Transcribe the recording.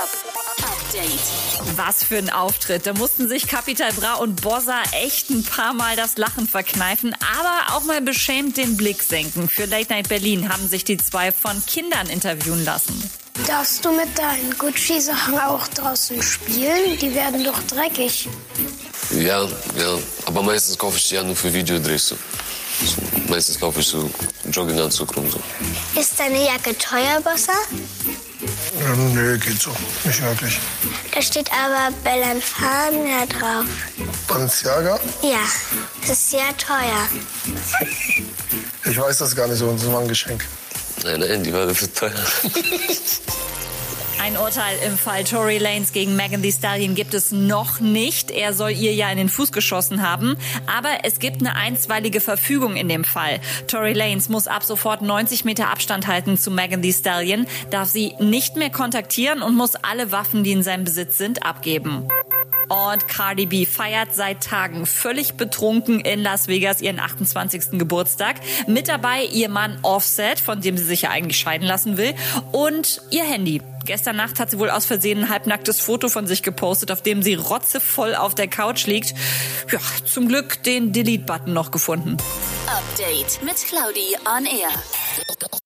Cup Update. Was für ein Auftritt. Da mussten sich Capital Bra und Bossa echt ein paar Mal das Lachen verkneifen, aber auch mal beschämt den Blick senken. Für Late Night Berlin haben sich die zwei von Kindern interviewen lassen. Darfst du mit deinen Gucci-Sachen auch draußen spielen? Die werden doch dreckig. Ja, ja. Aber meistens kaufe ich die ja nur für Videodrehs. Meistens kaufe ich so Jogginganzug rum. So. Ist deine Jacke teuer, Bossa? Ähm, nee, geht so. Nicht wirklich. Da steht aber Bellanfania drauf. Balenciaga? Ja, das ist sehr teuer. Ich weiß das gar nicht so. Das war ein Geschenk. Nein, nein, die war dafür teuer. Ein Urteil im Fall Tory Lanes gegen Megan Thee Stallion gibt es noch nicht. Er soll ihr ja in den Fuß geschossen haben. Aber es gibt eine einstweilige Verfügung in dem Fall. Tory Lanes muss ab sofort 90 Meter Abstand halten zu Megan Thee Stallion, darf sie nicht mehr kontaktieren und muss alle Waffen, die in seinem Besitz sind, abgeben. Und Cardi B feiert seit Tagen völlig betrunken in Las Vegas ihren 28. Geburtstag. Mit dabei ihr Mann Offset, von dem sie sich ja eigentlich scheiden lassen will, und ihr Handy. Gestern Nacht hat sie wohl aus Versehen ein halbnacktes Foto von sich gepostet, auf dem sie rotzevoll auf der Couch liegt. Ja, zum Glück den Delete-Button noch gefunden. Update mit Claudi on Air.